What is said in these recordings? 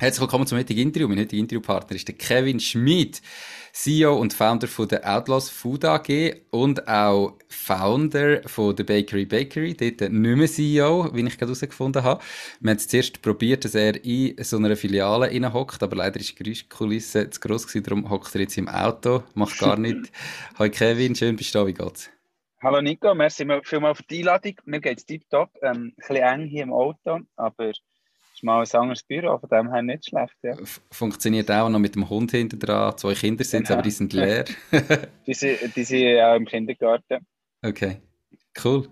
Herzlich willkommen zum heutigen Interview. Mein heutiger Interviewpartner ist der Kevin Schmid, CEO und Founder von der Outlaws Food AG und auch Founder von der Bakery Bakery, dort nicht mehr CEO, wie ich gerade herausgefunden habe. Wir haben es zuerst probiert, dass er in so einer Filiale hockt, aber leider ist die Geräuschkulisse zu gross gewesen, darum hockt er jetzt im Auto, macht gar nichts. Hi Kevin, schön bist du da, wie geht's? Hallo Nico, merci vielmals für die Einladung. Mir geht es tiptop, ähm, ein bisschen eng hier im Auto, aber ist mal ein anderes Büro, von dem her nicht schlecht. Ja. Funktioniert auch noch mit dem Hund hinter dran. Zwei Kinder sind genau. aber die sind leer. die, sind, die sind auch im Kindergarten. Okay, cool.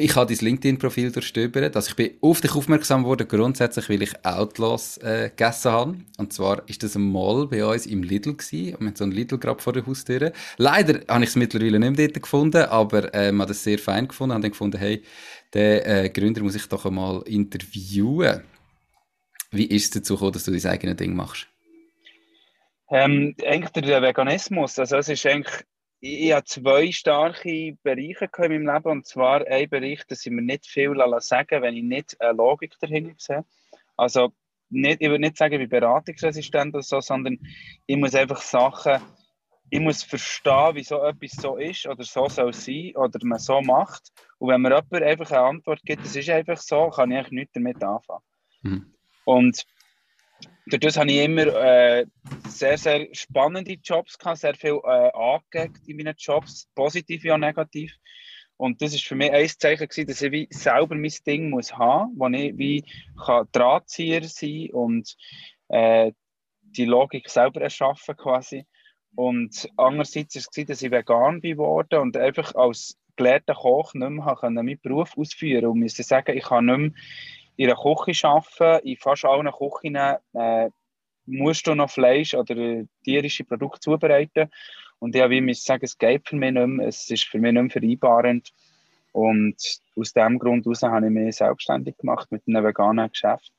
Ich habe dein LinkedIn-Profil durchstöbert. Also ich bin auf dich aufmerksam geworden, grundsätzlich, weil ich Outlaws äh, gegessen habe. Und zwar ist das ein Mall bei uns im Lidl gewesen. Und wir so ein Lidl gerade vor der Haustür. Leider habe ich es mittlerweile nicht mehr dort gefunden, aber äh, man hat es sehr fein gefunden. Und dann gefunden, hey, den äh, Gründer muss ich doch einmal interviewen. Wie ist es dazu gekommen, dass du dein eigenes Ding machst? Ähm, eigentlich der Veganismus. Also es ist eigentlich, ich, habe zwei starke Bereiche in meinem Leben. Und zwar ein Bereich, dass ich mir nicht viel sagen wenn ich nicht eine Logik dahinter sehe. Also nicht, ich würde nicht sagen, bin beratungsresistent oder so, sondern ich muss einfach Sachen, ich muss verstehen, wieso etwas so ist oder so soll sein oder man so macht. Und wenn mir jemand einfach eine Antwort gibt, das ist einfach so, kann ich eigentlich nichts damit anfangen. Mhm. Und dadurch habe ich immer äh, sehr, sehr spannende Jobs gehabt, sehr viel äh, angegeben in meinen Jobs, positiv wie auch negativ. Und das ist für mich ein Zeichen gewesen, dass ich wie selber mein Ding muss haben, wo ich wie kann Drahtzieher sein und äh, die Logik selber erschaffen quasi. Und andererseits war es, dass ich vegan geworden und einfach als gelehrter Koch nicht mehr meinen Beruf ausführen konnte. Und musste sagen, ich kann nicht mehr in einer Küche arbeiten. In fast allen Küchen äh, musst du noch Fleisch oder tierische Produkte zubereiten. Und ich habe sagen, es geht für mich nicht mehr, es ist für mich nicht mehr vereinbarend. Und aus diesem Grund heraus habe ich mich selbstständig gemacht mit einem veganen Geschäft.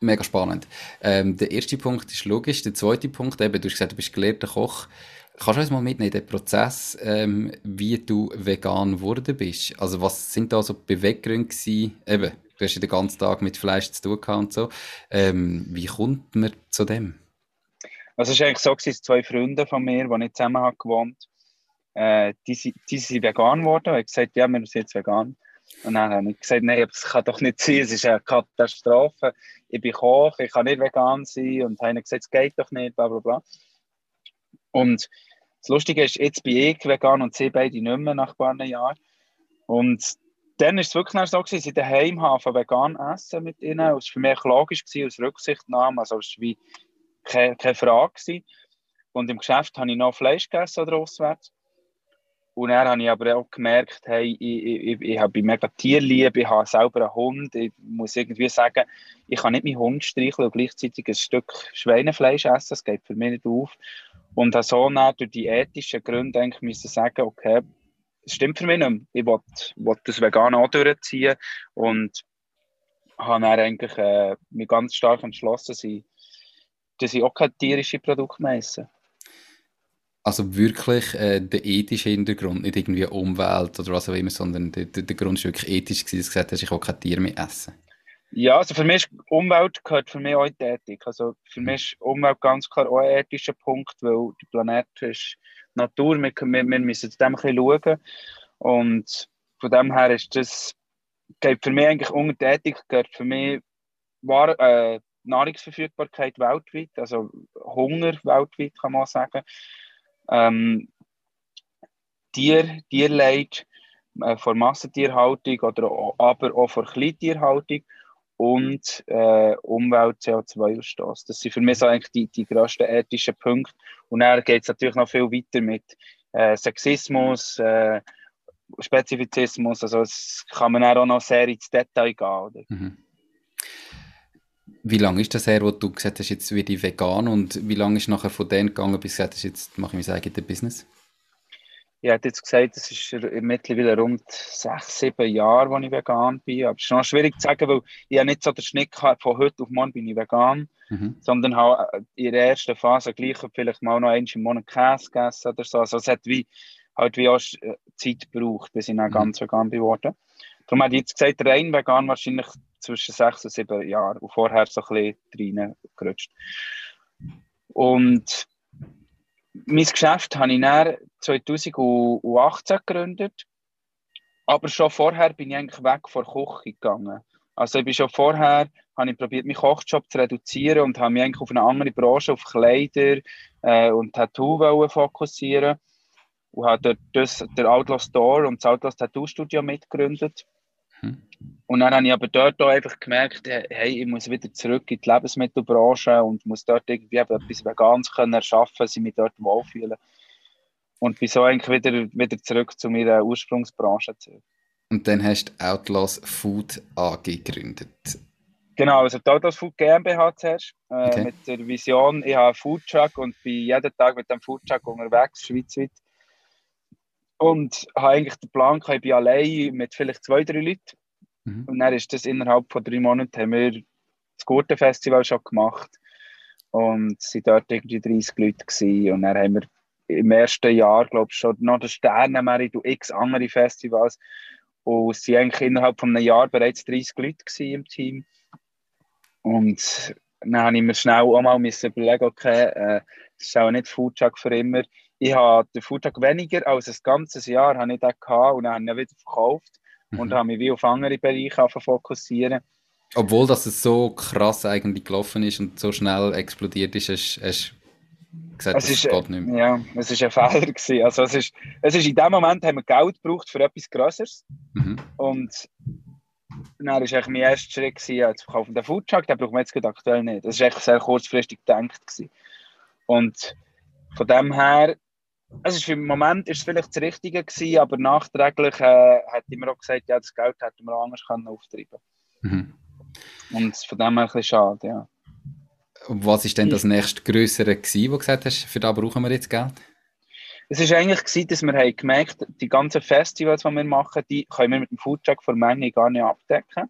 Mega spannend. Ähm, der erste Punkt ist logisch. Der zweite Punkt, eben, du hast gesagt, du bist gelehrter Koch. Kannst du uns mal mitnehmen, den Prozess, ähm, wie du vegan geworden bist? Also was sind da so Beweggründe gewesen? Eben, du hast ja den ganzen Tag mit Fleisch zu tun gehabt und so. Ähm, wie kommt man zu dem? Also es war eigentlich so, dass zwei Freunde von mir, die nicht zusammen haben gewohnt äh, die, die sind vegan geworden. Ich habe gesagt, ja, wir sind jetzt vegan. Und dann habe ich gesagt, nein, das kann doch nicht sein, es ist eine Katastrophe. Ich bin Koch, ich kann nicht vegan sein. Und haben gesagt, es geht doch nicht, bla bla bla. Und das Lustige ist, jetzt bin ich vegan und sie beide nicht mehr nach ein paar Jahren. Und dann war es wirklich so, dass ich daheim habe vegan essen mit ihnen. Das war für mich logisch, gewesen, aus Rücksichtnahme. Also es war wie keine, keine Frage. Gewesen. Und im Geschäft habe ich noch Fleisch gegessen oder auswärts. Und dann habe ich aber auch gemerkt, hey, ich, ich, ich, habe mega Tierliebe, ich habe selber einen Hund. Ich muss irgendwie sagen, ich kann nicht meinen Hund streicheln und gleichzeitig ein Stück Schweinefleisch essen. Das geht für mich nicht auf. Und habe so dann durch die ethischen Gründe eigentlich müssen sagen, okay, es stimmt für mich nicht. Ich wollte das vegan auch durchziehen und habe dann eigentlich äh, mich ganz stark entschlossen, dass ich, dass ich auch keine tierischen Produkte mehr esse. Also wirklich äh, der ethische Hintergrund, nicht irgendwie Umwelt oder was auch immer, sondern der, der, der Grund ist wirklich ethisch dass du gesagt hast, ich will kein Tier mehr essen. Ja, also für mich Umwelt gehört für mich auch in die Ethik. Also für mich ist Umwelt ganz klar auch ein ethischer Punkt, weil der Planet ist Natur, wir, wir, wir müssen zu dem ein bisschen schauen. Und von dem her ist das, geht für mich eigentlich unter die Ethik, gehört für mich war, äh, Nahrungsverfügbarkeit weltweit, also Hunger weltweit kann man sagen. Ähm, Tier, Tierleid äh, vor Massentierhaltung oder aber auch vor Kleintierhaltung und äh, Umwelt-CO2-Ausstoß. Das sind für mich so eigentlich die, die grössten ethischen Punkte. Und dann geht es natürlich noch viel weiter mit äh, Sexismus, äh, Spezifizismus. Also es kann man auch noch sehr ins Detail gehen. Mhm. Wie lange ist das her, wo du gesagt hast, jetzt werde ich vegan und wie lange ist nachher von denen gegangen, bis du gesagt hast, jetzt mache ich mein eigenes Business? Ich hätte jetzt gesagt, es ist mittlerweile rund sechs, sieben Jahre, als ich vegan bin. Aber es ist noch schwierig zu sagen, weil ich ja nicht so den Schnitt habe, von heute auf morgen bin ich vegan, mhm. sondern habe in der ersten Phase gleich vielleicht mal noch einmal im Monat Käse gegessen oder so. Also es hat wie, halt wie auch äh, Zeit gebraucht, bis ich dann mhm. ganz vegan geworden Darum hätte ich jetzt gesagt, rein vegan wahrscheinlich zwischen sechs und sieben Jahren und vorher so ein bisschen reingerutscht. Und mein Geschäft habe ich dann 2018 gegründet, aber schon vorher bin ich eigentlich weg von der Küche gegangen. Also ich bin schon vorher, habe ich probiert, meinen Kochjob zu reduzieren und habe mich eigentlich auf eine andere Branche, auf Kleider äh, und Tattoo fokussieren und habe dort das, der Outlaw Store und das Outlaw Tattoo Studio mitgegründet. Hm. Und dann habe ich aber dort auch einfach gemerkt, hey, ich muss wieder zurück in die Lebensmittelbranche und muss dort irgendwie etwas Veganes können erschaffen, dass ich mich dort wohlfühle. Und bin so eigentlich wieder, wieder zurück zu meiner Ursprungsbranche zurück. Und dann hast du Outlaws Food AG gegründet. Genau, also die Outlaws Food GmbH zuerst, äh, okay. mit der Vision, ich habe einen Foodtruck und bin jeden Tag mit dem Foodtruck unterwegs, schweizweit. Und habe eigentlich den Plan, ich bin allein mit vielleicht zwei, drei Leuten. Mhm. Und dann ist das innerhalb von drei Monaten, haben wir das Gurtenfestival schon gemacht. Und es waren dort irgendwie 30 Leute. Gewesen. Und dann haben wir im ersten Jahr, glaube ich, schon noch den Sternenmerit und x andere Festivals. Und es waren eigentlich innerhalb von einem Jahr bereits 30 Leute im Team. Und dann habe ich mir schnell auch mal überlegen, okay, äh, das ist auch nicht Foodtruck für immer ich habe den Foodtruck weniger als ein ganzes Jahr ich den gehabt und dann habe ich ihn wieder verkauft mhm. und habe mich wie auf andere Bereiche fokussieren. Obwohl das so krass eigentlich gelaufen ist und so schnell explodiert ist, hast, hast gesagt, es ist, geht nicht mehr. Ja, es war ein Fehler. Gewesen. Also es ist, es ist in dem Moment haben wir Geld gebraucht für etwas Größeres mhm. und dann war eigentlich mein erster Schritt gewesen, zu verkaufen. Den Foodtruck, den brauchen wir jetzt aktuell nicht. Das war echt sehr kurzfristig gedacht. Gewesen. Und von dem her es ist im Moment ist es vielleicht das Richtige gewesen, aber nachträglich äh, hat immer auch gesagt, ja, das Geld hätten wir anders können auftreiben. Mhm. Und von dem her ein bisschen schade, ja. Was ist denn das nächste Größere gewesen, wo du gesagt hast, für da brauchen wir jetzt Geld? Es war eigentlich gewesen, dass wir haben gemerkt, die ganzen Festivals, die wir machen, die können wir mit dem Foodtruck von Menge gar nicht abdecken.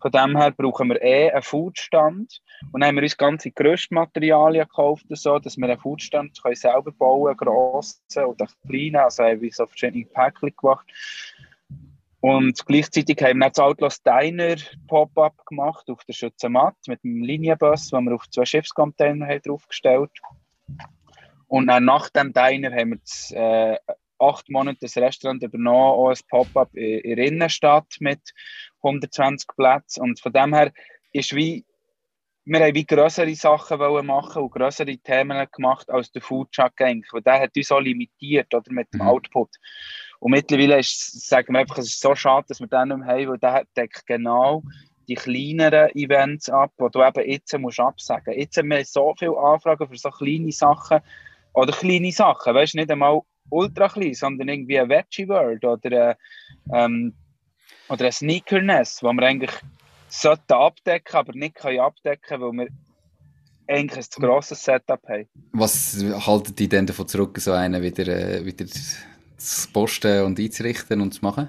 Von dem her brauchen wir eh einen Foodstand. Und dann haben wir uns ganze Gerüstmaterialien gekauft, so, dass wir einen Foodstand können selber bauen können, grossen oder kleinen. Also haben wir so verschiedene Päckchen gemacht. Und gleichzeitig haben wir das Outlaws Diner Pop-Up gemacht auf der Schützenmatt mit einem Linienbus, wo wir auf zwei Schiffscontainer haben draufgestellt Und dann nach dem Diner haben wir das, äh, acht Monate das Restaurant übernommen, auch ein Pop-Up in, in der Innenstadt mit 120 Plätzen. Und von dem her ist wie, wir haben wie größere Sachen wollen machen und größere Themen gemacht als der Food Truck eigentlich, weil der hat uns auch limitiert oder, mit dem mhm. Output. Und mittlerweile ist, sagen wir einfach, es ist so schade, dass wir den nicht mehr haben, weil der deckt genau die kleineren Events ab, die du eben jetzt musst absagen musst. Jetzt haben wir so viele Anfragen für so kleine Sachen oder kleine Sachen, weißt du, nicht einmal ultra klein, sondern irgendwie ein Veggie World oder, ähm, oder ein Sneakerness, wo wir eigentlich sollten abdecken, aber nicht können abdecken, weil wir eigentlich ein zu grosses Setup haben. Was halten die denn davon zurück, so einen wieder, äh, wieder zu posten und einzurichten und zu machen?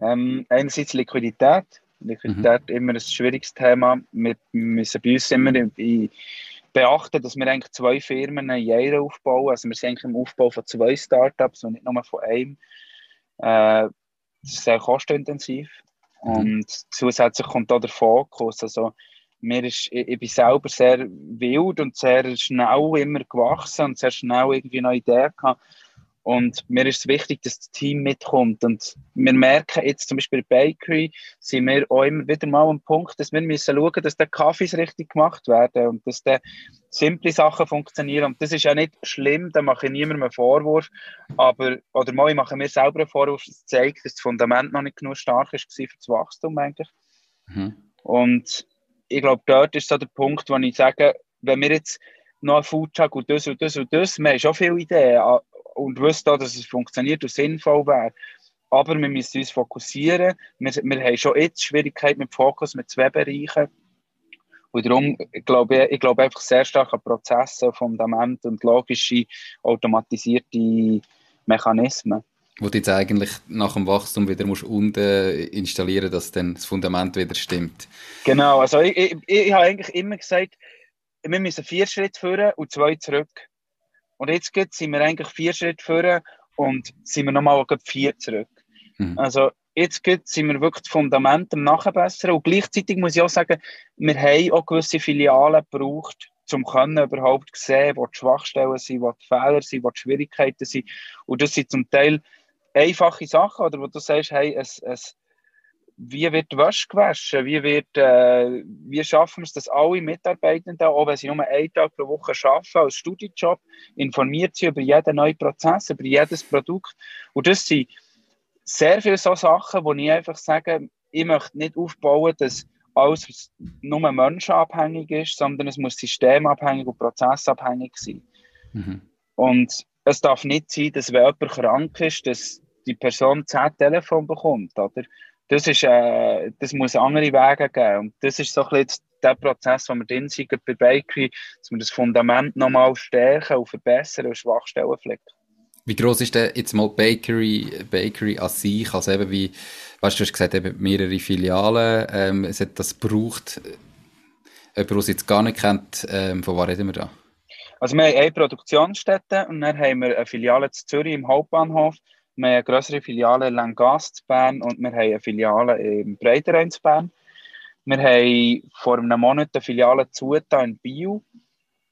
Ähm, einerseits Liquidität. Liquidität mhm. immer ein schwieriges Thema. Wir müssen bei uns immer in, beachten, dass wir eigentlich zwei Firmen in Jahr aufbauen. Also wir sind eigentlich im Aufbau von zwei Startups und nicht nur von einem. Äh, das ist sehr kostenintensiv. Mhm. Und zusätzlich kommt auch der Fokus. Also, mir ist, ich, ich bin selber sehr wild und sehr schnell immer gewachsen und sehr schnell irgendwie neue Ideen gehabt. Und mir ist es wichtig, dass das Team mitkommt. Und wir merken jetzt zum Beispiel bei Bakery, sind wir auch immer wieder mal am Punkt, dass wir müssen schauen, dass die Kaffees richtig gemacht werden und dass die simple Sachen funktionieren. Und das ist ja nicht schlimm, da mache ich niemandem einen Vorwurf. Aber, oder mal, ich mache mir selber einen Vorwurf, das zeigt, dass das Fundament noch nicht genug stark ist für das Wachstum eigentlich. Mhm. Und ich glaube, dort ist so der Punkt, wo ich sage, wenn wir jetzt noch ein Foodtruck und das und das und das, wir haben schon viele Ideen, und wüsste auch, dass es funktioniert und sinnvoll wäre. Aber wir müssen uns fokussieren. Wir, wir haben schon jetzt Schwierigkeiten mit Fokus mit zwei Bereichen. Und darum glaube ich, ich glaube einfach sehr stark an Prozesse, Fundamente und logische, automatisierte Mechanismen. Wo du jetzt eigentlich nach dem Wachstum wieder musst unten installieren dass dann das Fundament wieder stimmt. Genau, also ich, ich, ich habe eigentlich immer gesagt, wir müssen vier Schritte führen und zwei zurück. Und jetzt sind wir eigentlich vier Schritte vor und sind wir nochmal vier zurück. Mhm. Also jetzt sind wir wirklich das Fundament am Nachbessern. Und gleichzeitig muss ich auch sagen, wir haben auch gewisse Filialen gebraucht, um können überhaupt sehen, wo die Schwachstellen sind, wo die Fehler sind, wo die Schwierigkeiten sind. Und das sind zum Teil einfache Sachen, oder wo du sagst, hey, es, es, wie wird Wäsche gewaschen, wie, wird, äh, wie schaffen wir es, dass alle Mitarbeitenden, auch wenn sie nur einen Tag pro Woche arbeiten, als Studienjob, informiert sind über jeden neuen Prozess, über jedes Produkt. Und das sind sehr viele so Sachen, wo ich einfach sage, ich möchte nicht aufbauen, dass alles nur menschenabhängig ist, sondern es muss systemabhängig und prozessabhängig sein. Mhm. Und es darf nicht sein, dass wenn jemand krank ist, dass die Person zehn Telefon bekommt, oder? Das, ist, äh, das muss andere Wege geben. Und das ist so ein bisschen der Prozess, wo wir drin sind bei Bakery, dass wir das Fundament nochmal stärken und verbessern und Schwachstellen flicken. Wie groß ist denn jetzt mal Bakery, Bakery an sich? Also eben wie, weißt du, hast gesagt, eben mehrere Filialen, ähm, es hat das gebraucht. Jemand, der es jetzt gar nicht kennt, ähm, von was reden wir da? Also wir haben eine Produktionsstätte und dann haben wir eine Filiale in Zürich im Hauptbahnhof wir haben eine größere Filiale in Langgast in Bern und wir haben eine Filiale im Breiterein in Bern. Wir haben vor einem Monat eine Filiale zugetan in Bio.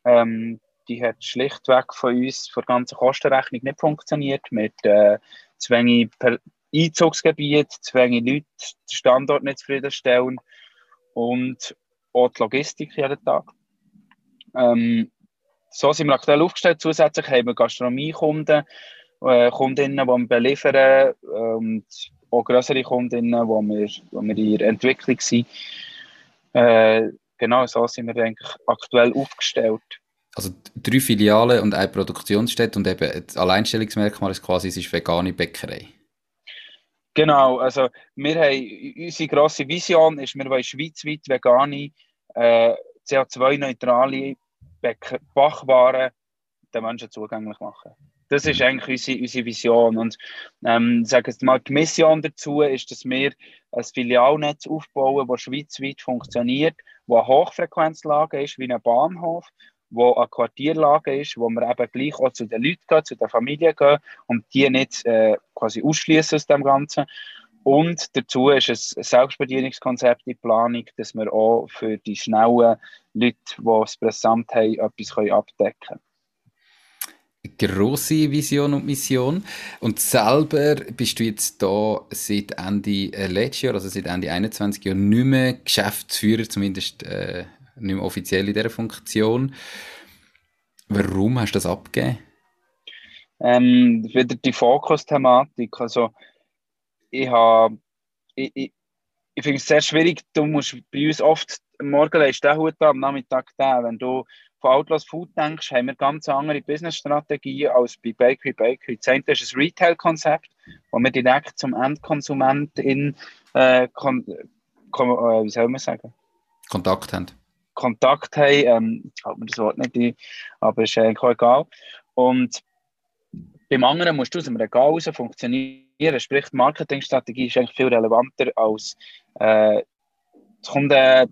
Ähm, die hat schlichtweg von uns, von der ganzen Kostenrechnung nicht funktioniert, mit äh, zu wenig Einzugsgebiet, zu wenig Leute, den Standort nicht zufriedenstellen und auch die Logistik jeden Tag. Ähm, so sind wir aktuell aufgestellt. Zusätzlich haben wir Gastronomiekunden, äh, Kundinnen, die wir beliefern und auch größere Kundinnen, wo wir, wo wir in der Entwicklung sind. Äh, genau, so sind wir eigentlich aktuell aufgestellt. Also drei Filialen und eine Produktionsstätte und eben das Alleinstellungsmerkmal ist quasi, es ist vegane Bäckerei. Genau, also wir haben, unsere grosse Vision ist, wir wollen schweizweit vegane, äh, CO2-neutrale Backwaren den Menschen zugänglich machen. Das ist eigentlich unsere, unsere Vision. Und ähm, sagen wir mal, die Mission dazu ist, dass wir ein Filialnetz aufbauen, das schweizweit funktioniert, wo eine Hochfrequenzlage ist, wie ein Bahnhof, wo eine Quartierlage ist, wo wir eben gleich auch zu den Leuten gehen, zu den Familien gehen und die nicht äh, quasi ausschließen aus dem Ganzen. Und dazu ist ein Selbstbedienungskonzept in Planung, dass wir auch für die schnellen Leute, die es präsent haben, etwas abdecken können große Vision und Mission. Und selber bist du jetzt da seit Ende äh, letztes Jahr, also seit Ende 21 Jahren, nicht mehr Geschäftsführer, zumindest äh, nicht mehr offiziell in dieser Funktion. Warum hast du das abgegeben? Ähm, wieder die Fokus-Thematik. Also, ich habe. Ich, ich, ich finde es sehr schwierig. Du musst bei uns oft am Morgen legst du den Hut am Nachmittag den. Wenn du von Outlaws Food denkst, haben wir ganz andere Businessstrategien als bei Bakery Bakery. Das eine ist ein Retail-Konzept, wo wir direkt zum Endkonsument in, äh, kon, kon, äh, wie soll man sagen? Kontakt haben. Kontakt haben, ähm, ich mir das Wort nicht ein, aber ist eigentlich auch egal. Und beim anderen musst du aus dem Regal raus funktionieren, sprich die Marketingstrategie ist eigentlich viel relevanter als äh, Kunden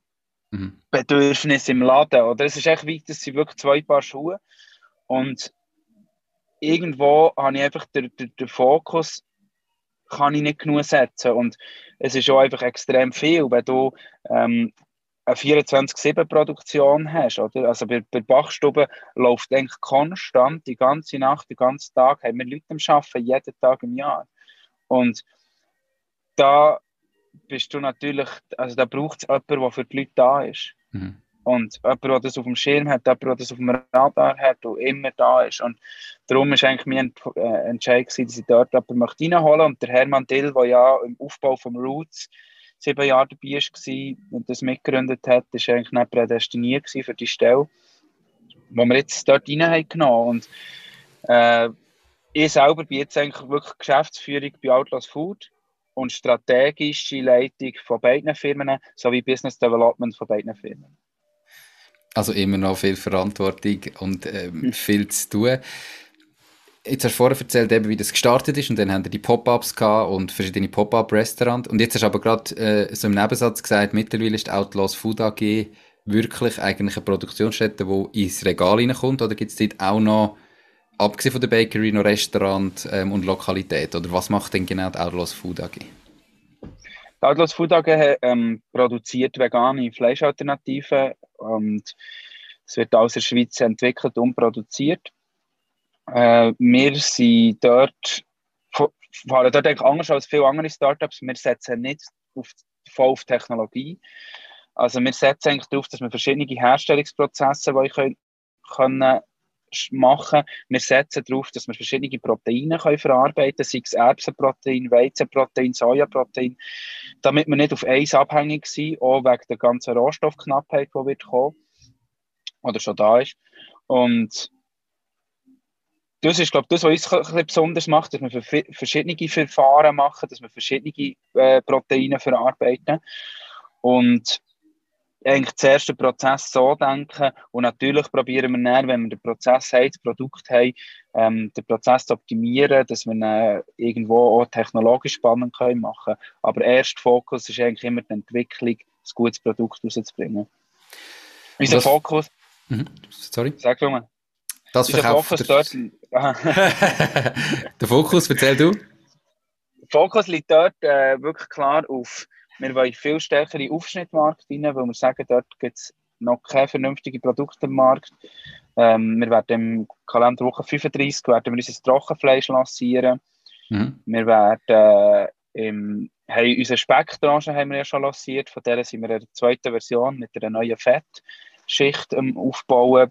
mhm. Bedürfnis im Laden. Oder? Es ist echt wichtig, dass sie wirklich zwei Paar Schuhe und irgendwo habe ich einfach den, den, den Fokus kann ich nicht genug setzen und es ist auch einfach extrem viel, wenn du ähm, eine 24-7-Produktion hast, oder? Also bei, bei Bachstube läuft eigentlich konstant die ganze Nacht, den ganzen Tag, haben wir Leute am Arbeiten, jeden Tag im Jahr. Und da bist du natürlich, also da braucht es jemanden, der für die Leute da ist. Mhm. Und jemand, der das auf dem Schirm hat, jemand, der das auf dem Radar hat und immer da ist. Und darum war eigentlich mein äh, Entscheid, dass ich dort jemanden reinholen möchte. Und der Hermann Dill, der ja im Aufbau von Roots sieben Jahre dabei war und das mitgegründet hat, war eigentlich nicht prädestiniert für die Stelle, die wir jetzt dort reingenommen Und äh, ich selber bin jetzt eigentlich wirklich Geschäftsführung bei Outlaws Food und strategische Leitung von beiden Firmen sowie Business Development von beiden Firmen. Also immer noch viel Verantwortung und ähm, hm. viel zu tun. Jetzt hast du vorher erzählt, eben, wie das gestartet ist und dann haben wir die Pop-Ups gehabt und verschiedene Pop-Up-Restaurants. Und jetzt hast du aber gerade äh, so im Nebensatz gesagt, mittlerweile ist Outlaws Food AG wirklich eigentlich eine Produktionsstätte, die ins Regal reinkommt oder gibt es dort auch noch, abgesehen von der Bakery, noch Restaurant ähm, und Lokalität? Oder was macht denn genau die Outlaws Food AG? Die Outlaws Food AG ähm, produziert vegane Fleischalternativen und es wird aus der Schweiz entwickelt und produziert. Äh, wir sind dort, fahren dort eigentlich anders als viele andere Startups. Wir setzen nicht auf, voll auf Technologie. Also wir setzen eigentlich darauf, dass wir verschiedene Herstellungsprozesse die können, können machen. Wir setzen darauf, dass wir verschiedene Proteine können verarbeiten können, sei es Erbsenprotein, Weizenprotein, Sojaprotein, damit wir nicht auf eins abhängig sind, auch wegen der ganzen Rohstoffknappheit, die wird kommen oder schon da ist. Und das ist, glaube ich, das, was uns ein besonders macht, dass wir verschiedene Verfahren machen, dass wir verschiedene äh, Proteine verarbeiten. Und eigentlich zuerst den Prozess so denken und natürlich probieren wir dann, wenn wir den Prozess haben, das Produkt haben, ähm, den Prozess zu optimieren, dass wir ihn irgendwo auch technologisch spannend können machen Aber erst Fokus ist eigentlich immer die Entwicklung, ein gutes Produkt rauszubringen. Unser Fokus... Mhm. Sorry? Sag mal. Das Unser Fokus dort... der Fokus, erzähl du. Fokus liegt dort äh, wirklich klar auf wir wollen viel stärker in Aufschnittmarkt rein, weil wir sagen, dort gibt es noch keine vernünftigen Produkte im Markt. Ähm, wir werden im Kalenderwoche 35 werden wir unser Trockenfleisch lancieren. Mhm. Wir werden äh, im, haben unsere Speckbranche haben wir ja schon lanciert, von der sind wir in der zweiten Version mit einer neuen Fettschicht ähm, aufbauen.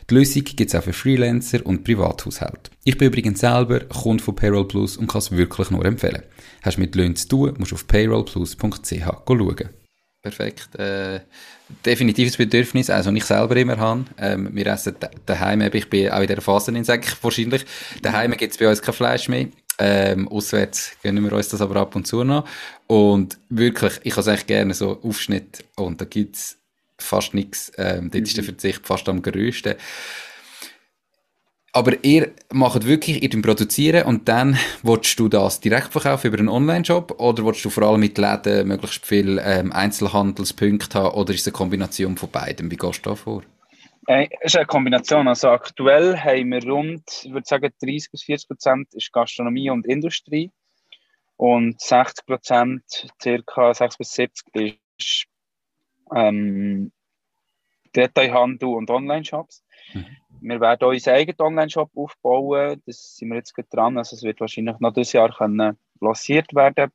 Die Lösung gibt es auch für Freelancer und Privathaushalte. Ich bin übrigens selber Kunde von Payroll Plus und kann es wirklich nur empfehlen. Hast du mit Löhnen zu tun, musst du auf payrollplus.ch schauen. Perfekt. Äh, definitives Bedürfnis, also ich selber immer habe. Ähm, wir essen daheim, ich bin auch in dieser Phase, sage ich wahrscheinlich. Daheim gibt es bei uns kein Fleisch mehr. Ähm, auswärts gönnen wir uns das aber ab und zu noch. Und wirklich, ich habe es eigentlich gerne so Aufschnitt und da gibt es fast nichts. Ähm, dort mhm. ist der mhm. Verzicht fast am größten. Aber ihr macht wirklich, ihr produzieren und dann willst du das direkt verkaufen über einen Online-Shop oder willst du vor allem mit Läden möglichst viele ähm, Einzelhandelspunkte haben oder ist es eine Kombination von beiden? Wie gehst du da vor? Äh, es ist eine Kombination. Also aktuell haben wir rund, ich würde sagen, 30 bis 40 Prozent ist Gastronomie und Industrie und 60 Prozent, circa 6 bis 70 ist ähm, Detailhandel und Online-Shops. Mhm. Wir werden unseren eigenen Online-Shop aufbauen. Das sind wir jetzt gerade dran. Also es wird wahrscheinlich noch dieses Jahr können lanciert werden.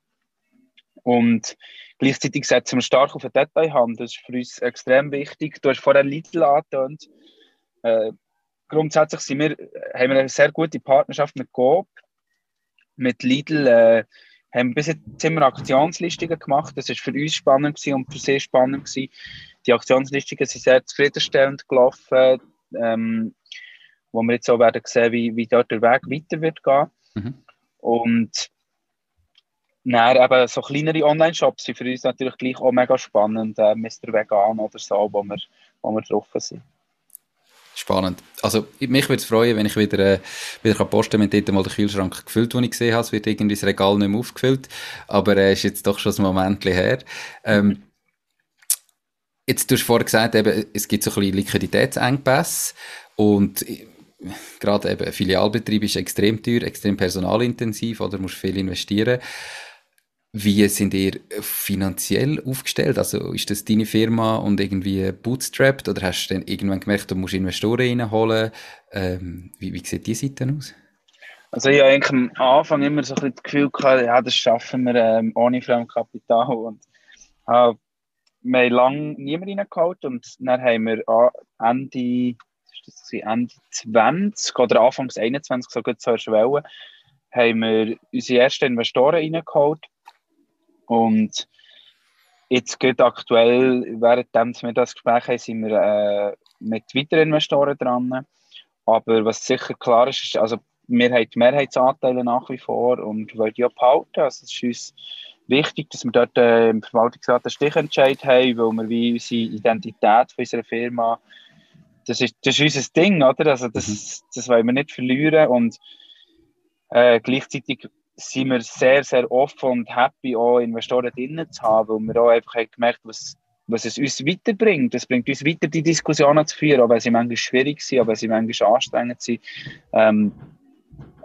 Und gleichzeitig setzen wir stark auf den Detailhandel. Das ist für uns extrem wichtig. Du hast vorher Lidl angetönt. Äh, grundsätzlich sind wir, haben wir eine sehr gute Partnerschaft mit Coop. Mit Lidl äh, haben bis jetzt immer Aktionslistungen gemacht. Das war für uns spannend und für sie spannend gewesen. Die Aktionslistungen sind sehr zufriedenstellend gelaufen, ähm, wo wir jetzt auch werden sehen, wie, wie dort der Weg weiter wird gehen. Mhm. Und dann eben so kleinere Online-Shops sind für uns natürlich gleich auch mega spannend, äh, Mr. Vegan oder so, wo wir, wo wir drauf sind. Spannend. Also, mich würde es freuen, wenn ich wieder, äh, wieder posten kann, wenn dort mal der Kühlschrank gefüllt, den ich gesehen habe. Es wird irgendwie das Regal nicht mehr aufgefüllt. Aber er äh, ist jetzt doch schon ein Moment her. Ähm, jetzt, du hast vorher gesagt, eben, es gibt so ein bisschen Liquiditätsengpässe. Und äh, gerade eben, Filialbetrieb ist extrem teuer, extrem personalintensiv, oder? Du musst viel investieren. Wie sind ihr finanziell aufgestellt? Also ist das deine Firma und irgendwie bootstrapped oder hast du dann irgendwann gemerkt, du musst Investoren reinholen? Ähm, wie, wie sieht die Seite aus? Also ich habe eigentlich am Anfang immer so ein das Gefühl gehabt, ja, das schaffen wir ähm, ohne Fremdkapital und äh, wir haben lange niemanden reingeholt und dann haben wir Ende, das Ende 20 oder Anfangs 21, so gut zur Schwelle, haben wir unsere ersten Investoren reingeholt und jetzt geht aktuell, während wir das Gespräch haben, sind wir äh, mit weiteren Investoren dran. Aber was sicher klar ist, ist also wir haben die Mehrheitsanteile nach wie vor und wollen die auch behalten. Also es ist uns wichtig, dass wir dort äh, im Verwaltungsrat einen Stichentscheid haben, weil wir wie unsere Identität von unserer Firma, das ist, das ist unser Ding, oder? Also das, mhm. das wollen wir nicht verlieren und äh, gleichzeitig sind wir sehr, sehr offen und happy, auch Investoren drinnen zu haben, weil wir auch einfach haben gemerkt was, was es uns weiterbringt. Es bringt uns weiter, die Diskussionen zu führen, auch wenn sie manchmal schwierig sind, auch wenn sie manchmal anstrengend sind. Ähm,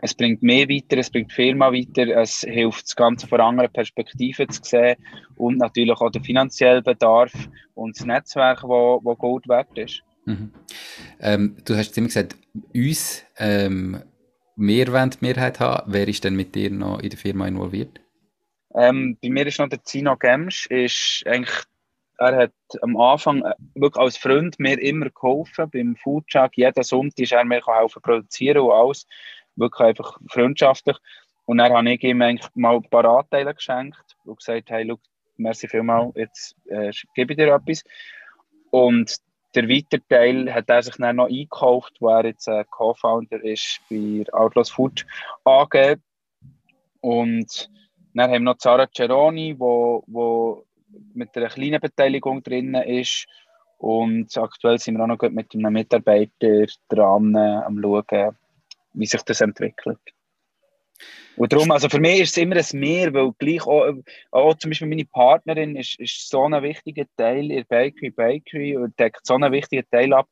es bringt mehr weiter, es bringt die Firma weiter, es hilft das Ganze von anderen Perspektiven zu sehen und natürlich auch der finanzielle Bedarf und das Netzwerk, wo, wo Gold wert ist. Mhm. Ähm, du hast immer gesagt, uns ähm, wir wollen Mehrheit haben. Wer ist denn mit dir noch in der Firma involviert? Ähm, bei mir ist noch der Zino Gemsch. Ist eigentlich, er hat am Anfang äh, wirklich als Freund mir immer geholfen. Beim Foodtruck, jeden Sonntag ist er mir helfen produzieren und alles. Wirklich einfach freundschaftlich. Und dann habe ich ihm eigentlich mal ein paar Anteile geschenkt und gesagt, hey, schau, merci vielmals, jetzt äh, gebe ich dir etwas. Und der weitere Teil hat er sich dann noch eingekauft, wo er jetzt äh, Co-Founder ist bei Outlaws Food AG. Und dann haben wir noch Zara Ceroni, wo, wo mit einer kleinen Beteiligung drin ist. Und aktuell sind wir auch noch mit einem Mitarbeiter dran, äh, am schauen, wie sich das entwickelt. Und darum, also für mich ist es immer ein Mehr, weil gleich auch, auch zum Beispiel meine Partnerin ist, ist so ein wichtiger Teil in Bakery Bakery und deckt so einen wichtigen Teil ab.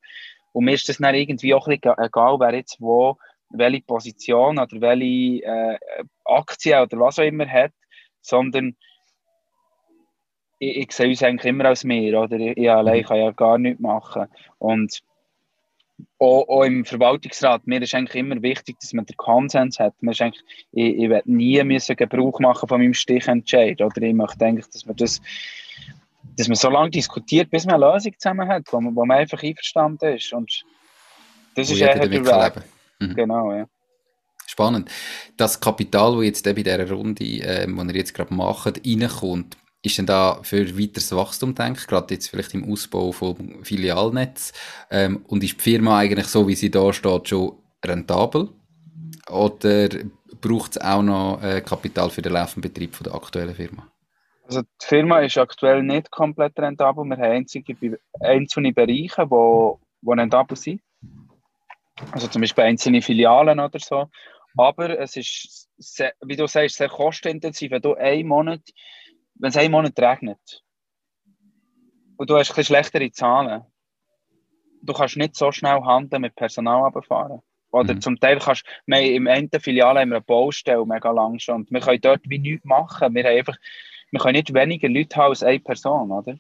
Und mir ist das dann irgendwie auch ein bisschen egal, wer jetzt wo, welche Position oder welche äh, Aktie oder was auch immer hat, sondern ich, ich sehe uns eigentlich immer als mehr, oder? Ich, ich allein kann ja gar nichts machen. Und auch, auch, im Verwaltungsrat, mir ist eigentlich immer wichtig, dass man den Konsens hat. Man ist eigentlich, ich, ich werde nie müssen Gebrauch machen von meinem Stichentscheid. Oder ich möchte eigentlich, dass man das, dass man so lange diskutiert, bis man eine Lösung zusammen hat, wo man, wo man einfach einverstanden ist. Und das wo ist eher der Weg. Mhm. Genau, ja. Spannend. Das Kapital, das jetzt bei dieser Runde, äh, die ihr jetzt gerade macht, reinkommt, ist denn da für weiteres Wachstum denkt, gerade jetzt vielleicht im Ausbau vom Filialnetz? Ähm, und ist die Firma eigentlich so, wie sie da steht, schon rentabel? Oder braucht es auch noch äh, Kapital für den laufenden Betrieb der aktuellen Firma? Also die Firma ist aktuell nicht komplett rentabel. Wir haben einzige, einzelne Bereiche, die wo, wo rentabel sind. Also zum Beispiel einzelne Filialen oder so. Aber es ist, sehr, wie du sagst, sehr kostenintensiv. Wenn du einen Monat wenn es einen Monat regnet und du hast ein bisschen schlechtere Zahlen, du kannst nicht so schnell handeln mit Personal runterfahren. Oder mhm. zum Teil kannst du, im Ende Filiale haben wir eine Baustelle mega lang schon und wir können dort wie nichts machen. Wir, haben einfach, wir können nicht weniger Leute haben als eine Person, oder?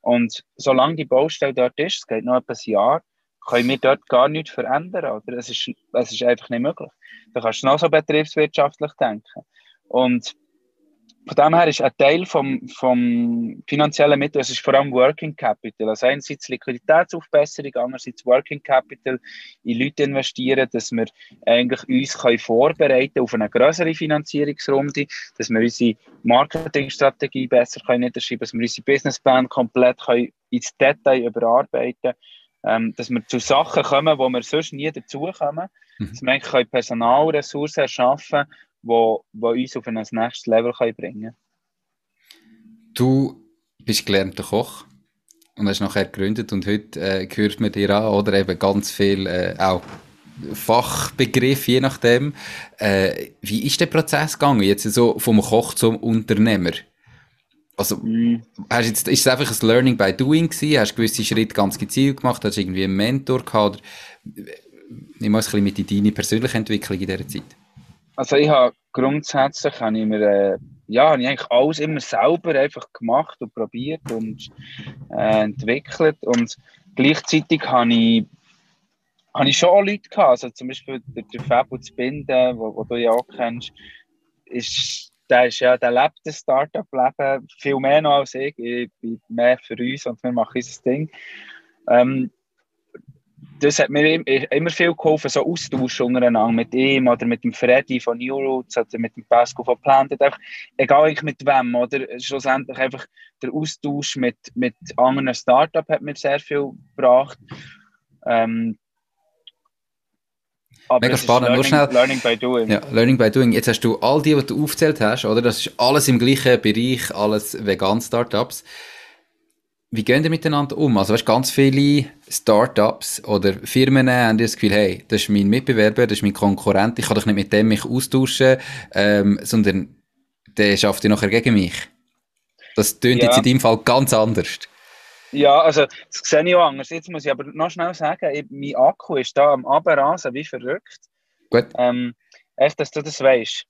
Und solange die Baustelle dort ist, es geht noch etwas Jahr, können wir dort gar nichts verändern, oder? Es ist, es ist einfach nicht möglich. Da kannst du noch so betriebswirtschaftlich denken. Und von dem her ist ein Teil vom, vom finanziellen Mittel, es ist vor allem Working Capital. Also einerseits Liquiditätsaufbesserung, andererseits Working Capital in Leute investieren, dass wir eigentlich uns können vorbereiten auf eine größere Finanzierungsrunde, dass wir unsere Marketingstrategie besser können niederschreiben, dass wir unsere Businessplan komplett können ins Detail überarbeiten ähm, dass wir zu Sachen kommen, wo wir sonst nie dazukommen, mhm. dass wir eigentlich Personalressourcen erschaffen wo, wo uns auf ein nächstes Level können bringen Du bist gelernter Koch. und hast nachher gegründet und heute äh, gehört man dir an, oder eben ganz viel äh, auch Fachbegriff, je nachdem. Äh, wie ist der Prozess gegangen, jetzt so vom Koch zum Unternehmer? Also, mm. hast jetzt, ist es einfach ein Learning by Doing gewesen? Hast du gewisse Schritte ganz gezielt gemacht? Hast du irgendwie einen Mentor gehabt? Nimm mal ein bisschen mit in deine persönliche Entwicklung in dieser Zeit. Also, ich habe grundsätzlich, habe ich mir, äh, ja, habe ich eigentlich alles immer selber einfach gemacht und probiert und äh, entwickelt und gleichzeitig habe ich habe ich schon auch Leute gehabt, also zum Beispiel der, der Fabio Binden, wo, wo du ja auch kennst, ist, der, ist ja, der lebt das Startup-Leben viel mehr noch als ich. Ich bin mehr für uns und wir machen unser Ding. Ähm, das hat mir immer viel geholfen, so Austausch untereinander mit ihm oder mit dem Freddy von New Roots oder mit dem Pascal von Planted. Einfach, egal mit wem, oder schlussendlich einfach der Austausch mit, mit anderen Startups hat mir sehr viel gebracht. Ähm, aber Mega spannend, learning, nur schnell. Learning by doing. Ja, Learning by doing. Jetzt hast du all die, die du aufgezählt hast, oder? Das ist alles im gleichen Bereich, alles Vegan-Startups. Wie gehen die miteinander um? Also, weißt, ganz viele Startups oder Firmen haben das Gefühl, hey, das ist mein Mitbewerber, das ist mein Konkurrent, ich kann doch nicht mit dem mich austauschen, ähm, sondern der schafft ja nachher gegen mich. Das tönt ja. jetzt in deinem Fall ganz anders. Ja, also das sehe ich auch anders. Jetzt muss ich aber noch schnell sagen, ich, mein Akku ist da am Abrasen wie verrückt. Gut. Ähm, echt, dass du das weißt.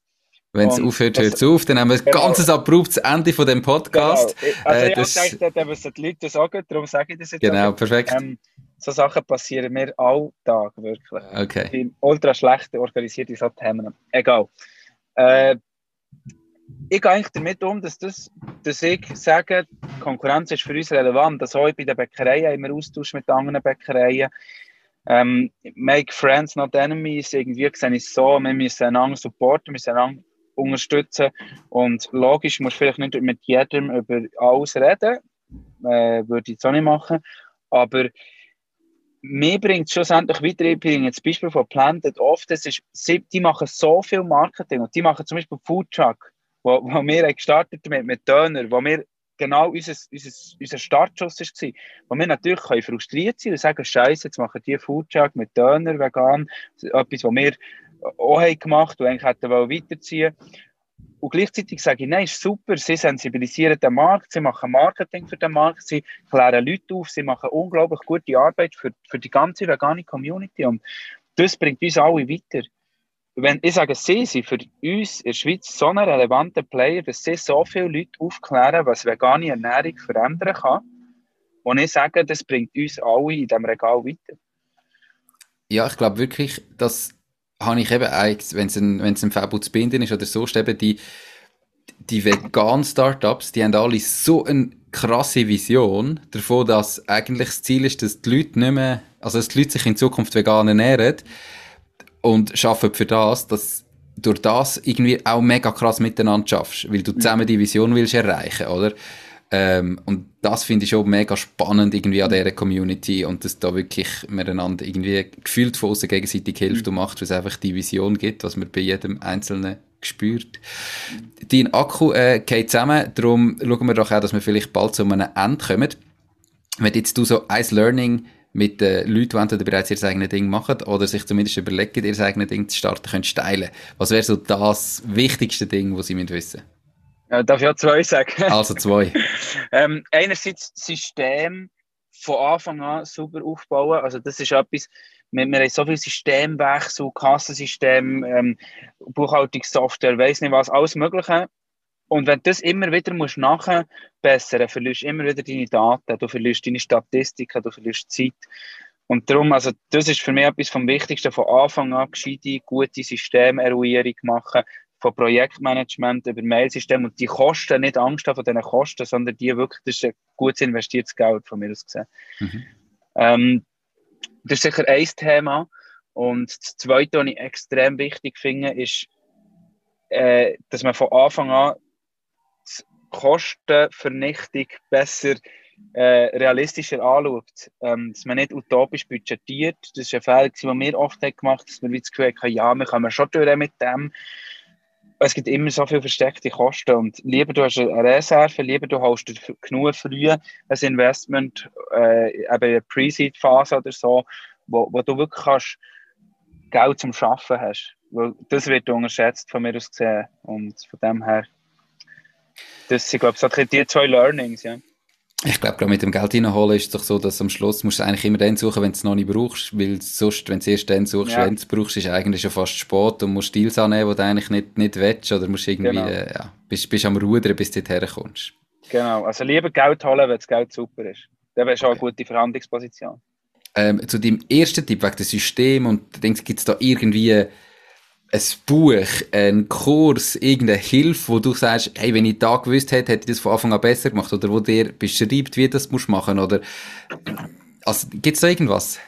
Wenn es aufhört, hört es auf. Dann haben wir ein genau. ganzes abruptes Ende von dem Podcast. Genau. Also äh, ich das... habe gedacht, müssen die Leute sagen, darum sage ich das jetzt. Genau, auch. perfekt. Ähm, so Sachen passieren mir alltag, wirklich. Okay. Ich bin ultra schlecht organisiert in so Themen. Egal. Äh, ich gehe eigentlich damit um, dass, das, dass ich sage, Konkurrenz ist für uns relevant. Also auch bei den Bäckereien immer Austausch mit anderen Bäckereien. Ähm, make friends, not enemies. Irgendwie sehe ich es so, wir müssen einander supporten, wir müssen einander unterstützen. Und logisch, muss vielleicht nicht mit jedem über alles reden. Äh, würde ich jetzt auch nicht machen. Aber mir bringt es schlussendlich weiter. Ich bringe jetzt Beispiel von Planted oft. Das ist, die machen so viel Marketing und die machen zum Beispiel Food Truck wo, wo wir gestartet mit, mit Döner, wo wir genau unser, unser, unser Startschuss war, wo wir natürlich können frustriert sein und sagen, Scheiße, jetzt machen die Foodtruck mit Döner, vegan, etwas, was wir auch gemacht und eigentlich hätten wir weiterziehen und gleichzeitig sage ich, nein, ist super, sie sensibilisieren den Markt, sie machen Marketing für den Markt, sie klären Leute auf, sie machen unglaublich gute Arbeit für, für die ganze vegane Community und das bringt uns alle weiter wenn ich sage, sie sind für uns in der Schweiz so ein relevanter Player, dass sie so viele Leute aufklären, was vegane Ernährung verändern kann. Und ich sage, das bringt uns alle in diesem Regal weiter. Ja, ich glaube wirklich, das habe ich eben wenn es ein, wenn es ein Fabel zu binden ist oder so, eben die, die veganen Startups, die haben alle so eine krasse Vision davon, dass eigentlich das Ziel ist, dass die Leute nicht mehr, also dass die Leute sich in Zukunft vegan ernähren und arbeiten für das, dass durch das irgendwie auch mega krass miteinander schaffst, weil du zusammen die Vision willst erreichen, oder? Ähm, und das finde ich schon mega spannend irgendwie an dieser Community und dass da wirklich miteinander irgendwie gefühlt von außen gegenseitig hilft und macht, was einfach die Vision gibt, was man bei jedem Einzelnen spürt. Dein Akku äh, geht zusammen, darum schauen wir doch auch, dass wir vielleicht bald zu einem Ende kommen. Wenn jetzt du so ein Learning mit den Leuten, die entweder bereits ihr eigenes Ding machen oder sich zumindest überlegen, ihr eigenes Ding zu starten, können teilen. Was wäre so das wichtigste Ding, was sie wissen müssen? Ja, darf ich auch zwei sagen? Also zwei. ähm, einerseits das System von Anfang an super aufbauen. Also das ist etwas, wir, wir haben so viel Systemwechsel, Kassensystem, ähm, Buchhaltungssoftware, weiß nicht was, alles Mögliche. Und wenn du das immer wieder musst nachbessern, verlierst du immer wieder deine Daten, du verlierst deine Statistiken, du verlierst Zeit. Und darum, also das ist für mich etwas vom Wichtigsten, von Anfang an gescheite, gute Systemeruierung machen, von Projektmanagement über Mailsystem und die Kosten, nicht Angst haben von diesen Kosten, sondern die wirklich, das ist ein gutes investiertes Geld von mir aus gesehen. Mhm. Ähm, das ist sicher ein Thema. Und das Zweite, was ich extrem wichtig finde, ist, äh, dass man von Anfang an Kostenvernichtung besser äh, realistischer anschaut. Ähm, dass man nicht utopisch budgetiert. Das ist ein Fehler, den wir oft haben gemacht haben, dass wir das Gefühl haben, ja, wir kommen schon durch mit dem. Es gibt immer so viele versteckte Kosten und lieber du hast eine Reserve, lieber du hast genug früh ein Investment, äh, eben eine Pre-Seed-Phase oder so, wo, wo du wirklich kannst Geld zum Schaffen hast. Weil das wird unterschätzt von mir aus gesehen und von dem her, das sind glaube ich so die zwei Learnings, ja. Ich glaube, gerade mit dem Geld reinholen ist es doch so, dass am Schluss musst du eigentlich immer dann suchen, wenn du es noch nicht brauchst, weil sonst, wenn du es erst dann suchst, ja. wenn du es brauchst, ist es eigentlich schon fast spät und musst Deals annehmen, die du eigentlich nicht, nicht willst oder musst irgendwie, genau. äh, ja, bist, bist am Rudern, bis du dorthin kommst. Genau, also lieber Geld holen, wenn das Geld super ist. Dann wäre schon okay. eine gute Verhandlungsposition. Ähm, zu deinem ersten Tipp wegen dem System und denkst, gibt es da irgendwie ein Buch, ein Kurs, irgendeine Hilfe, wo du sagst, hey, wenn ich da gewusst hätte, hätte ich das von Anfang an besser gemacht oder wo dir beschreibt, wie du das musst machen oder also gibt es da irgendwas?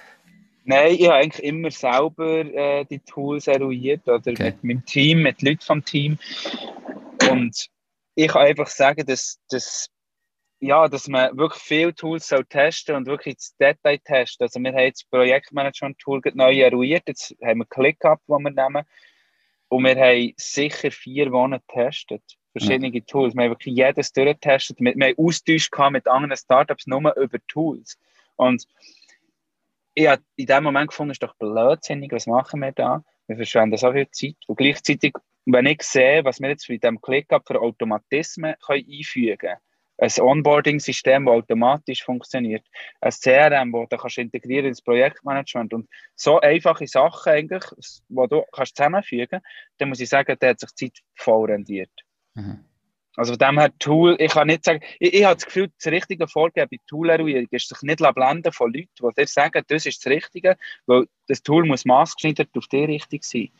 Nein, ich habe eigentlich immer selber äh, die Tools eruiert oder okay. mit meinem Team, mit Leuten vom Team und ich kann einfach sagen, dass, dass ja, dass man wirklich viele Tools soll testen und wirklich ins Detail testen. Also wir haben jetzt das Projektmanagement-Tool neu eruiert, jetzt haben wir ClickUp, das wir nehmen und wir haben sicher vier Wochen getestet. Verschiedene ja. Tools. Wir haben wirklich jedes durchgetestet. Wir, wir haben Austausch mit anderen Startups nur über Tools. Und ich habe in dem Moment gefunden, es ist doch blödsinnig, was machen wir da? Wir verschwenden so viel Zeit. Und gleichzeitig, wenn ich sehe, was wir jetzt mit dem ClickUp für Automatismen können einfügen können, ein Onboarding-System, das automatisch funktioniert, ein CRM, das du kannst integrieren ins Projektmanagement und so einfache Sachen eigentlich, die du kannst zusammenfügen, dann muss ich sagen, der hat sich Zeit voll rendiert. Mhm. Also von dem her Tool, ich kann nicht sagen, ich, ich habe das Gefühl, das richtige Vorgehen bei Tool-Eruierung ist sich nicht blenden von Leuten, die dir sagen, das ist das Richtige, weil das Tool muss maßgeschneidert auf dich richtig sein.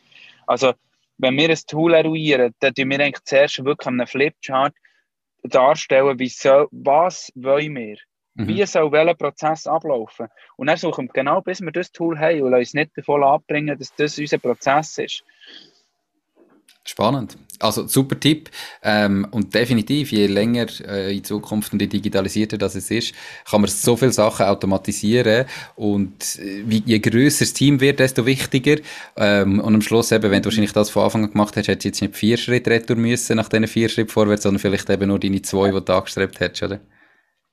Also wenn wir ein Tool eruieren, dann tun wir eigentlich zuerst wirklich an einem Flipchart darstellen, wie soll, was wollen wir? Mhm. Wie soll welcher Prozess ablaufen? Und dann suchen wir genau, bis wir das Tool haben und uns nicht davon abbringen, dass das unser Prozess ist. Spannend. Also super Tipp. Ähm, und definitiv, je länger äh, in Zukunft und je digitalisierter das es ist, kann man so viele Sachen automatisieren. Und äh, wie, je grösser das Team wird, desto wichtiger. Ähm, und am Schluss eben, wenn du wahrscheinlich das von Anfang an gemacht hast, hättest du jetzt nicht vier Schritte retour müssen nach diesen vier Schritten vorwärts, sondern vielleicht eben nur deine zwei, die du angestrebt hättest, oder?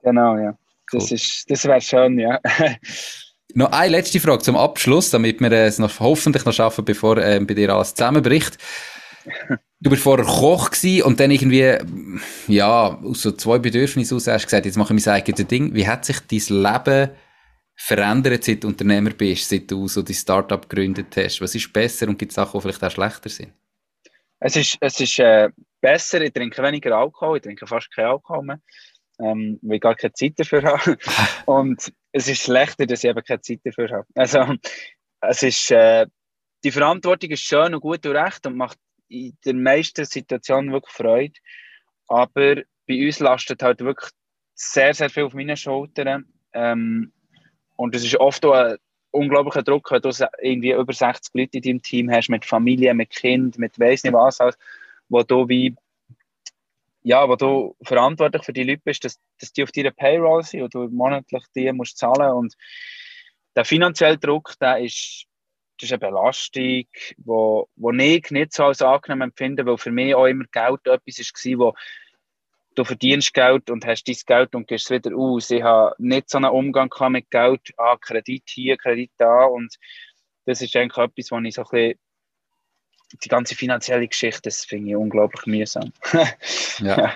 Genau, ja. Cool. Das, das wäre schön, ja. Noch eine letzte Frage zum Abschluss, damit wir es noch hoffentlich noch schaffen, bevor äh, bei dir alles zusammenbricht. Du bist vorher Koch gewesen und dann irgendwie, ja, aus so zwei Bedürfnissen aus hast du gesagt, jetzt mache ich mein eigenes Ding. Wie hat sich dein Leben verändert, seit du Unternehmer bist, seit du so die Startup gegründet hast? Was ist besser und gibt es Sachen, die vielleicht auch schlechter sind? Es ist, es ist äh, besser, ich trinke weniger Alkohol, ich trinke fast kein Alkohol mehr, ähm, weil ich gar keine Zeit dafür habe. und es ist schlechter, dass ich eben keine Zeit dafür habe. Also, es ist, äh, die Verantwortung ist schön und gut und recht und macht in den meisten Situationen wirklich Freude. Aber bei uns lastet halt wirklich sehr, sehr viel auf meinen Schultern. Ähm, und es ist oft auch ein unglaublicher Druck, wenn du irgendwie über 60 Leute in deinem Team hast, mit Familie, mit Kind, mit weiss nicht was, also, wo du wie ja, wo du verantwortlich für die Leute bist, dass, dass die auf deiner Payroll sind und du monatlich die musst zahlen und der finanzielle Druck, der ist das ist eine Belastung, wo, wo ich nicht so als angenehm empfinde, weil für mich auch immer Geld etwas war, wo du verdienst Geld und hast dein Geld und gehst es wieder aus. Ich habe nicht so einen Umgang mit Geld, ah, Kredit hier, Kredit da und das ist eigentlich etwas, wo ich so ein bisschen die ganze finanzielle Geschichte, das finde ich unglaublich mühsam. ja.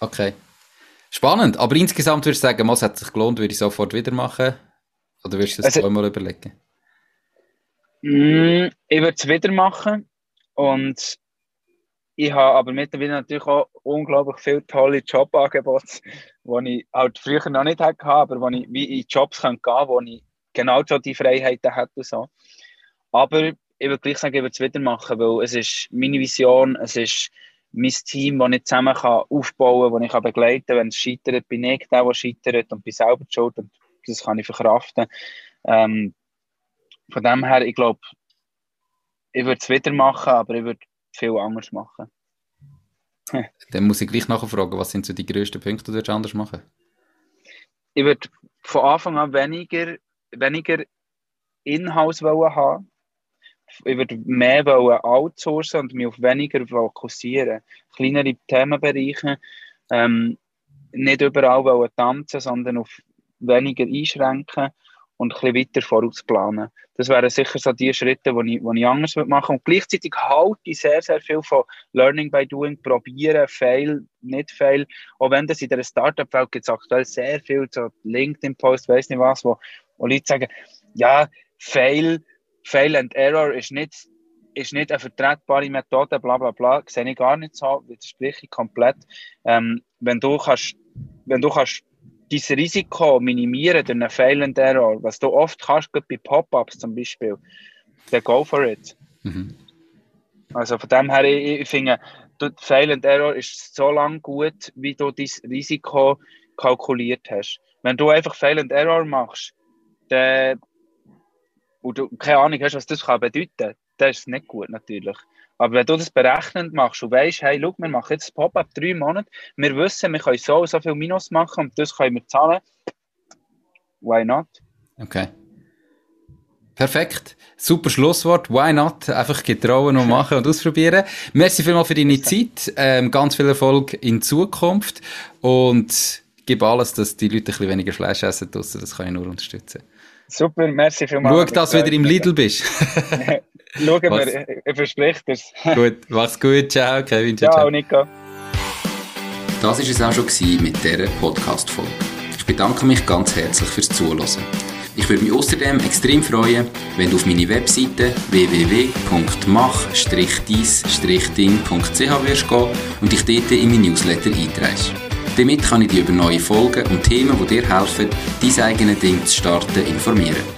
Okay. Spannend, aber insgesamt würde ich sagen, was hat sich gelohnt, würde ich sofort wieder machen? Oder würdest du das also, zweimal überlegen? Mm, ich würde es wieder machen. Und ich habe aber mittlerweile natürlich auch unglaublich viele tolle Jobangebote, die ich halt früher noch nicht hatte, aber wo ich wie in Jobs gehen kann, wo ich genau schon die Freiheiten hätte. So. Aber ich würde gleich sagen, ich würde es wieder machen, weil es ist meine Vision, es ist mein Team, das ich zusammen kann aufbauen kann, das ich begleiten kann. Wenn es scheitert, bin ich der, der scheitert und bin selber schuld und das kann ich verkraften. Ähm, von dem her, ich glaube, ich würde es wieder machen, aber ich würde viel anders machen. Dann muss ich gleich nachfragen, was sind so die grössten Punkte, die du anders machen Ich würde von Anfang an weniger, weniger Inhouse haben ich würde mehr wollen outsourcen und mich auf weniger fokussieren. Kleinere Themenbereiche, ähm, nicht überall wollen tanzen, sondern auf weniger einschränken und ein bisschen weiter vorausplanen. Das wären sicher so die Schritte, die ich, ich anders machen würde. Und gleichzeitig halte ich sehr, sehr viel von Learning by Doing, probieren, fail, nicht fail. Auch wenn das in der Startup-Welt gibt es aktuell sehr viel, so LinkedIn-Post, weiß nicht was, wo, wo Leute sagen, ja, fail, fail and error ist nicht, ist nicht eine vertretbare Methode, bla bla bla, sehe ich gar nicht so, widerspreche ich komplett. Ähm, wenn du kannst, wenn du kannst dein Risiko minimieren durch einen Fail and Error, was du oft kannst, bei Pop-Ups zum Beispiel, dann go for it. Mhm. Also von dem her, ich, ich finde, Fail and Error ist so lange gut, wie du dein Risiko kalkuliert hast. Wenn du einfach Fail and Error machst, dann, und du keine Ahnung hast, was das kann bedeuten kann, dann ist es nicht gut natürlich. Aber wenn du das berechnend machst und weißt, hey, schau, wir machen jetzt Pop-up drei Monate, wir wissen, wir können so so viel Minus machen und das können wir zahlen, why not? Okay. Perfekt. Super Schlusswort. Why not? Einfach getrauen und machen und ausprobieren. Merci vielmals für deine Zeit. Ähm, ganz viel Erfolg in Zukunft. Und gib alles, dass die Leute ein bisschen weniger Fleisch essen draussen. Das kann ich nur unterstützen. Super, merci vielmals. Schau, dass du wieder im Lidl bist. Schauen wir, ich verspreche es. gut, mach's gut. Ciao, Kevin. Ciao, ciao. Nico. Das war es auch schon mit dieser Podcast-Folge. Ich bedanke mich ganz herzlich fürs Zuhören. Ich würde mich außerdem extrem freuen, wenn du auf meine Webseite www.mach-dies-ding.ch wirst gehen und dich dort in mein Newsletter einträgst. Damit kann ich dich über neue Folgen und Themen, die dir helfen, dein eigenes Ding zu starten, informieren.